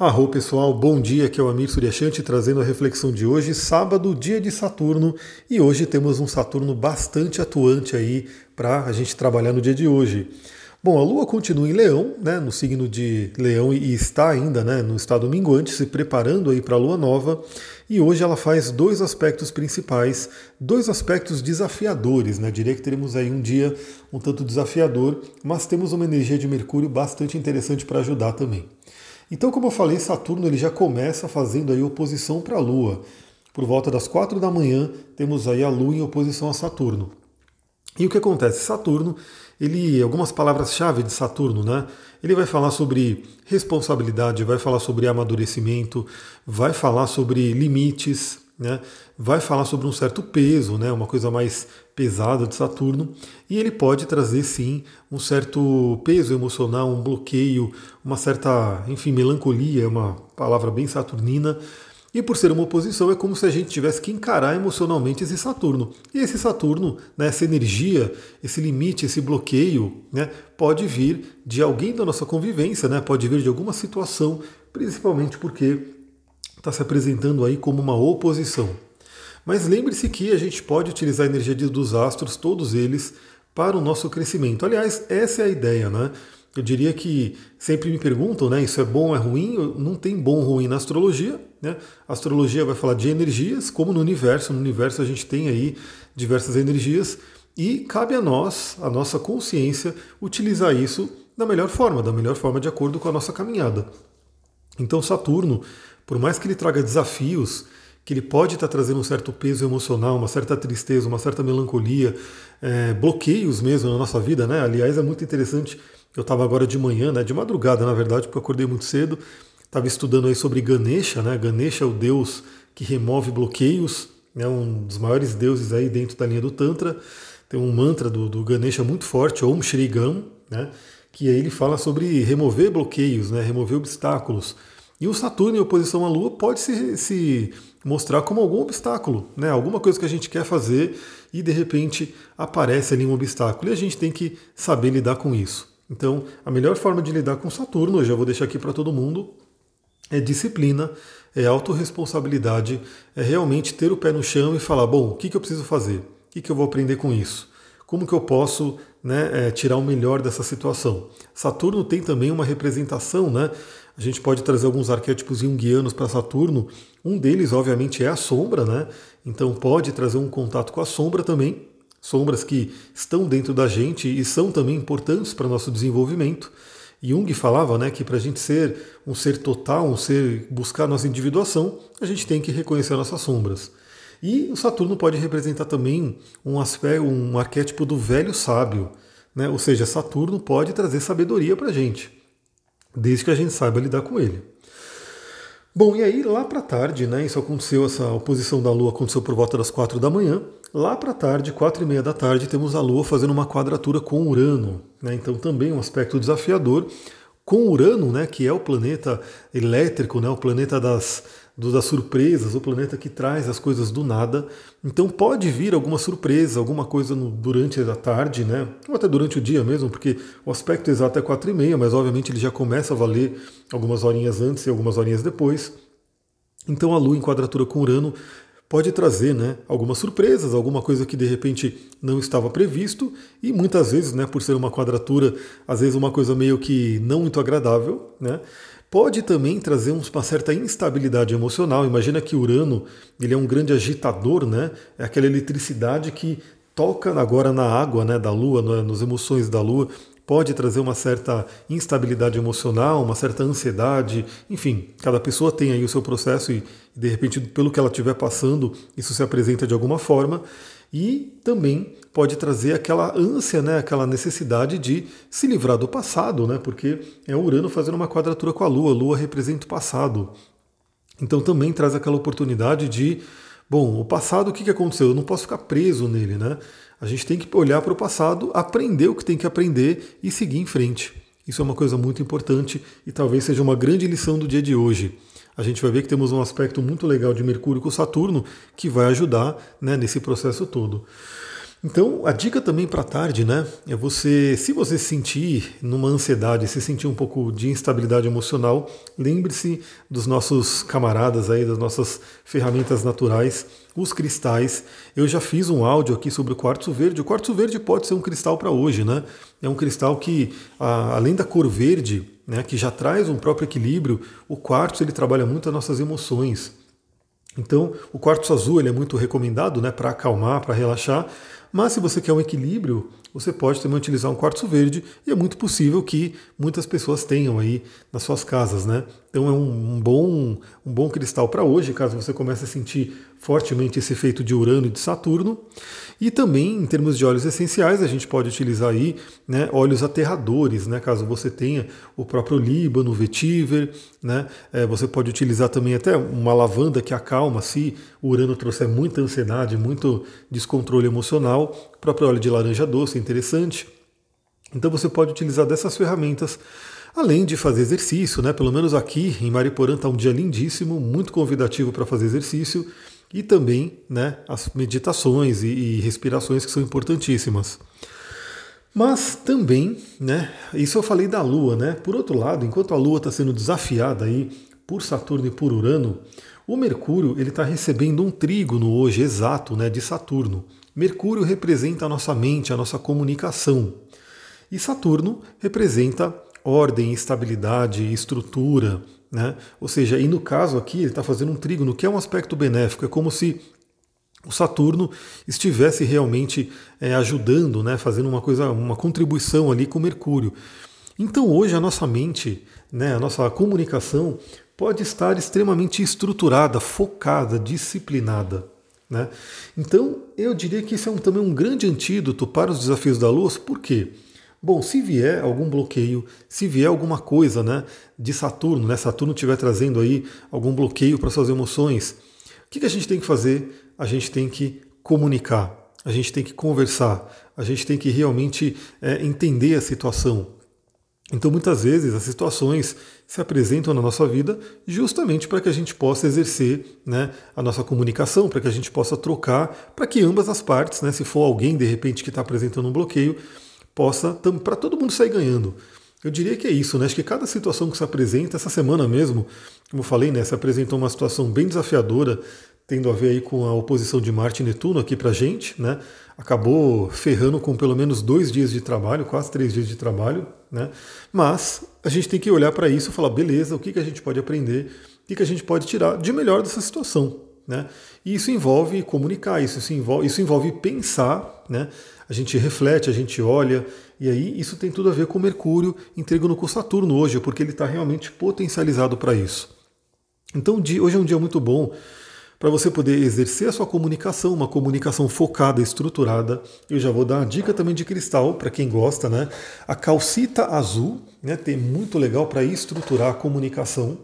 Arro pessoal, bom dia, aqui é o Amir Suryashanti trazendo a reflexão de hoje, sábado, dia de Saturno, e hoje temos um Saturno bastante atuante aí para a gente trabalhar no dia de hoje. Bom, a Lua continua em Leão, né, no signo de Leão e está ainda né, no estado minguante, se preparando aí para a Lua Nova, e hoje ela faz dois aspectos principais, dois aspectos desafiadores, né? Diria que teremos aí um dia um tanto desafiador, mas temos uma energia de Mercúrio bastante interessante para ajudar também. Então, como eu falei, Saturno ele já começa fazendo aí oposição para a Lua. Por volta das quatro da manhã, temos aí a Lua em oposição a Saturno. E o que acontece? Saturno, ele, algumas palavras-chave de Saturno, né? Ele vai falar sobre responsabilidade, vai falar sobre amadurecimento, vai falar sobre limites, né? vai falar sobre um certo peso, né? uma coisa mais pesada de Saturno, e ele pode trazer sim um certo peso emocional, um bloqueio, uma certa, enfim, melancolia, é uma palavra bem saturnina. E por ser uma oposição, é como se a gente tivesse que encarar emocionalmente esse Saturno. E esse Saturno, né, essa energia, esse limite, esse bloqueio, né, pode vir de alguém da nossa convivência, né, pode vir de alguma situação, principalmente porque está se apresentando aí como uma oposição. Mas lembre-se que a gente pode utilizar a energia dos astros, todos eles, para o nosso crescimento. Aliás, essa é a ideia, né? Eu diria que sempre me perguntam, né? Isso é bom é ruim? Não tem bom ruim na astrologia, né? A astrologia vai falar de energias, como no universo. No universo a gente tem aí diversas energias e cabe a nós, a nossa consciência, utilizar isso da melhor forma, da melhor forma de acordo com a nossa caminhada. Então Saturno por mais que ele traga desafios, que ele pode estar trazendo um certo peso emocional, uma certa tristeza, uma certa melancolia, é, bloqueios mesmo na nossa vida, né? Aliás, é muito interessante. Eu estava agora de manhã, né, de madrugada, na verdade, porque eu acordei muito cedo, estava estudando aí sobre Ganesha, né? Ganesha é o deus que remove bloqueios, né, um dos maiores deuses aí dentro da linha do Tantra. Tem um mantra do, do Ganesha muito forte, Om Shri Gam, né? Que aí ele fala sobre remover bloqueios, né? Remover obstáculos. E o Saturno em oposição à Lua pode se, se mostrar como algum obstáculo, né? alguma coisa que a gente quer fazer e de repente aparece ali um obstáculo e a gente tem que saber lidar com isso. Então, a melhor forma de lidar com Saturno, eu já vou deixar aqui para todo mundo, é disciplina, é autorresponsabilidade, é realmente ter o pé no chão e falar: bom, o que, que eu preciso fazer? O que, que eu vou aprender com isso? Como que eu posso né, é, tirar o melhor dessa situação? Saturno tem também uma representação, né? A gente pode trazer alguns arquétipos junguianos para Saturno. Um deles, obviamente, é a sombra, né? Então pode trazer um contato com a sombra também. Sombras que estão dentro da gente e são também importantes para nosso desenvolvimento. Jung falava né, que para a gente ser um ser total, um ser buscar nossa individuação, a gente tem que reconhecer nossas sombras. E o Saturno pode representar também um aspecto, um arquétipo do velho sábio, né? ou seja, Saturno pode trazer sabedoria para a gente desde que a gente saiba lidar com ele. Bom, e aí lá para tarde, né? Isso aconteceu, essa oposição da Lua aconteceu por volta das quatro da manhã. Lá para tarde, quatro e meia da tarde, temos a Lua fazendo uma quadratura com Urano. Né? Então também um aspecto desafiador com Urano, né? Que é o planeta elétrico, né? O planeta das das surpresas, o planeta que traz as coisas do nada. Então pode vir alguma surpresa, alguma coisa no, durante a tarde, né? ou até durante o dia mesmo, porque o aspecto exato é 4 e meia, mas obviamente ele já começa a valer algumas horinhas antes e algumas horinhas depois. Então a Lua em quadratura com Urano pode trazer né, algumas surpresas, alguma coisa que de repente não estava previsto, e muitas vezes, né, por ser uma quadratura, às vezes uma coisa meio que não muito agradável, né? Pode também trazer uma certa instabilidade emocional. Imagina que Urano ele é um grande agitador, né? É aquela eletricidade que toca agora na água né, da Lua, é? nas emoções da Lua, pode trazer uma certa instabilidade emocional, uma certa ansiedade, enfim, cada pessoa tem aí o seu processo e de repente pelo que ela estiver passando, isso se apresenta de alguma forma e também pode trazer aquela ânsia, né, aquela necessidade de se livrar do passado, né, porque é Urano fazendo uma quadratura com a Lua, a Lua representa o passado. Então também traz aquela oportunidade de, bom, o passado, o que, que aconteceu? Eu não posso ficar preso nele, né? A gente tem que olhar para o passado, aprender o que tem que aprender e seguir em frente. Isso é uma coisa muito importante e talvez seja uma grande lição do dia de hoje a gente vai ver que temos um aspecto muito legal de Mercúrio com Saturno que vai ajudar né, nesse processo todo. Então, a dica também para tarde, né? É você, se você se sentir numa ansiedade, se sentir um pouco de instabilidade emocional, lembre-se dos nossos camaradas aí, das nossas ferramentas naturais, os cristais. Eu já fiz um áudio aqui sobre o quartzo verde. O quartzo verde pode ser um cristal para hoje, né? É um cristal que, além da cor verde, né, que já traz um próprio equilíbrio, o quartzo ele trabalha muito as nossas emoções. Então, o quartzo azul ele é muito recomendado né, para acalmar, para relaxar, mas se você quer um equilíbrio, você pode também utilizar um quartzo verde e é muito possível que muitas pessoas tenham aí nas suas casas, né? Então é um, bom, um bom cristal para hoje, caso você comece a sentir fortemente esse efeito de Urano e de Saturno. E também, em termos de óleos essenciais, a gente pode utilizar aí né, óleos aterradores, né, caso você tenha o próprio líbano, o vetiver, né, é, você pode utilizar também até uma lavanda que acalma se o Urano trouxer muita ansiedade, muito descontrole emocional. O próprio óleo de laranja doce é interessante. Então você pode utilizar dessas ferramentas além de fazer exercício, né? Pelo menos aqui em Mariporã está um dia lindíssimo, muito convidativo para fazer exercício e também né, as meditações e, e respirações que são importantíssimas. Mas também, né, isso eu falei da Lua, né? Por outro lado, enquanto a Lua está sendo desafiada aí por Saturno e por Urano, o Mercúrio ele está recebendo um trígono hoje exato, né, de Saturno. Mercúrio representa a nossa mente, a nossa comunicação, e Saturno representa ordem, estabilidade, estrutura, né? Ou seja, e no caso aqui ele está fazendo um trígono, que é um aspecto benéfico, é como se o Saturno estivesse realmente é, ajudando, né, fazendo uma coisa, uma contribuição ali com Mercúrio. Então hoje a nossa mente, né, a nossa comunicação pode estar extremamente estruturada, focada, disciplinada. Né? Então eu diria que isso é um, também um grande antídoto para os desafios da luz, por quê? Bom, se vier algum bloqueio, se vier alguma coisa né, de Saturno, né, Saturno estiver trazendo aí algum bloqueio para suas emoções, o que, que a gente tem que fazer? A gente tem que comunicar, a gente tem que conversar, a gente tem que realmente é, entender a situação. Então, muitas vezes, as situações se apresentam na nossa vida justamente para que a gente possa exercer né, a nossa comunicação, para que a gente possa trocar, para que ambas as partes, né, se for alguém de repente que está apresentando um bloqueio, possa, para todo mundo sair ganhando. Eu diria que é isso, né? Acho que cada situação que se apresenta, essa semana mesmo, como eu falei, né, se apresentou uma situação bem desafiadora, tendo a ver aí com a oposição de Marte e Netuno aqui para gente, né? Acabou ferrando com pelo menos dois dias de trabalho, quase três dias de trabalho, né? Mas a gente tem que olhar para isso e falar, beleza, o que, que a gente pode aprender, o que, que a gente pode tirar de melhor dessa situação, né? E isso envolve comunicar, isso, isso, envolve, isso envolve pensar, né? a gente reflete, a gente olha, e aí isso tem tudo a ver com Mercúrio entregando com Saturno hoje, porque ele está realmente potencializado para isso. Então hoje é um dia muito bom para você poder exercer a sua comunicação, uma comunicação focada, estruturada. Eu já vou dar uma dica também de cristal para quem gosta, né? A calcita azul, né? Tem muito legal para estruturar a comunicação.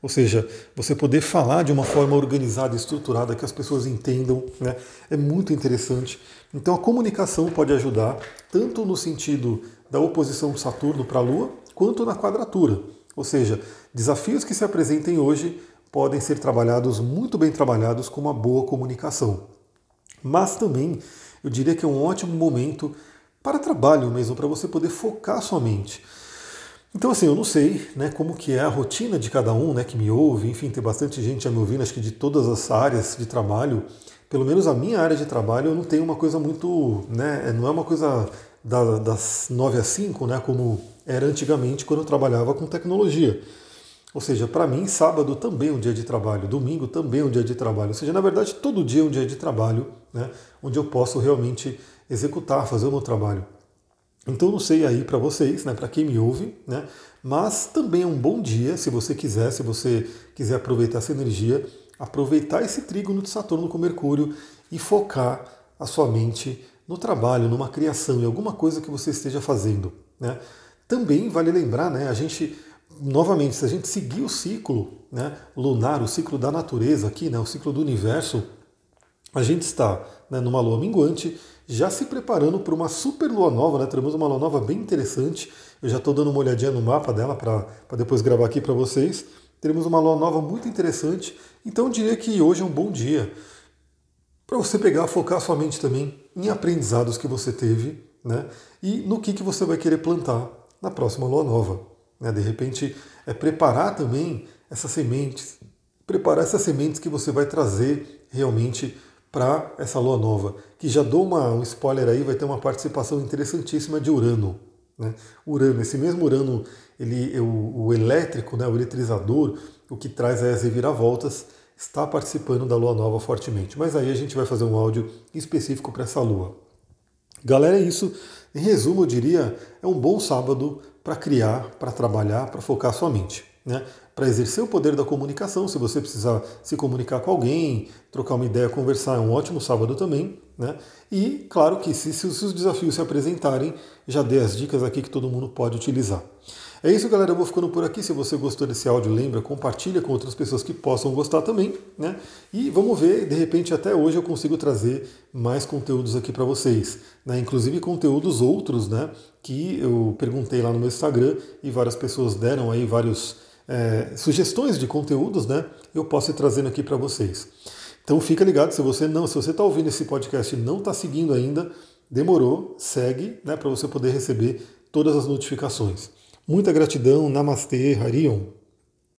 Ou seja, você poder falar de uma forma organizada, estruturada, que as pessoas entendam, né? é muito interessante. Então a comunicação pode ajudar, tanto no sentido da oposição de Saturno para a Lua, quanto na quadratura. Ou seja, desafios que se apresentem hoje podem ser trabalhados, muito bem trabalhados, com uma boa comunicação. Mas também eu diria que é um ótimo momento para trabalho mesmo, para você poder focar sua mente. Então, assim, eu não sei né, como que é a rotina de cada um né, que me ouve, enfim, tem bastante gente a me ouvindo, acho que de todas as áreas de trabalho. Pelo menos a minha área de trabalho, eu não tenho uma coisa muito. Né, não é uma coisa da, das 9 às 5, né, como era antigamente quando eu trabalhava com tecnologia. Ou seja, para mim, sábado também é um dia de trabalho, domingo também é um dia de trabalho. Ou seja, na verdade, todo dia é um dia de trabalho, né, onde eu posso realmente executar, fazer o meu trabalho. Então não sei aí para vocês, né, para quem me ouve, né, mas também é um bom dia, se você quiser, se você quiser aproveitar essa energia, aproveitar esse trígono de Saturno com Mercúrio e focar a sua mente no trabalho, numa criação, em alguma coisa que você esteja fazendo. Né. Também vale lembrar, né, a gente, novamente, se a gente seguir o ciclo né, lunar, o ciclo da natureza aqui, né, o ciclo do universo, a gente está né, numa lua minguante já se preparando para uma super lua nova, né? Teremos uma lua nova bem interessante. Eu já estou dando uma olhadinha no mapa dela para depois gravar aqui para vocês. Teremos uma lua nova muito interessante. Então eu diria que hoje é um bom dia para você pegar, focar sua mente também em aprendizados que você teve, né? E no que, que você vai querer plantar na próxima lua nova. Né? De repente, é preparar também essas sementes, preparar essas sementes que você vai trazer realmente para essa lua nova. Que já dou uma, um spoiler aí, vai ter uma participação interessantíssima de Urano. Né? Urano, esse mesmo Urano, ele, o, o elétrico, né, o eletrizador, o que traz as reviravoltas, está participando da lua nova fortemente. Mas aí a gente vai fazer um áudio específico para essa lua. Galera, é isso. Em resumo, eu diria, é um bom sábado para criar, para trabalhar, para focar sua mente. Né? Para exercer o poder da comunicação, se você precisar se comunicar com alguém, trocar uma ideia, conversar, é um ótimo sábado também. Né? E claro que se, se os desafios se apresentarem, já dei as dicas aqui que todo mundo pode utilizar. É isso, galera. Eu vou ficando por aqui. Se você gostou desse áudio, lembra, compartilha com outras pessoas que possam gostar também, né? E vamos ver, de repente, até hoje eu consigo trazer mais conteúdos aqui para vocês, né? Inclusive conteúdos outros, né? Que eu perguntei lá no meu Instagram e várias pessoas deram aí vários é, sugestões de conteúdos, né? Eu posso ir trazendo aqui para vocês. Então fica ligado, se você não, se você está ouvindo esse podcast e não está seguindo ainda, demorou, segue, né? Para você poder receber todas as notificações. Muita gratidão, Namastê, Harion.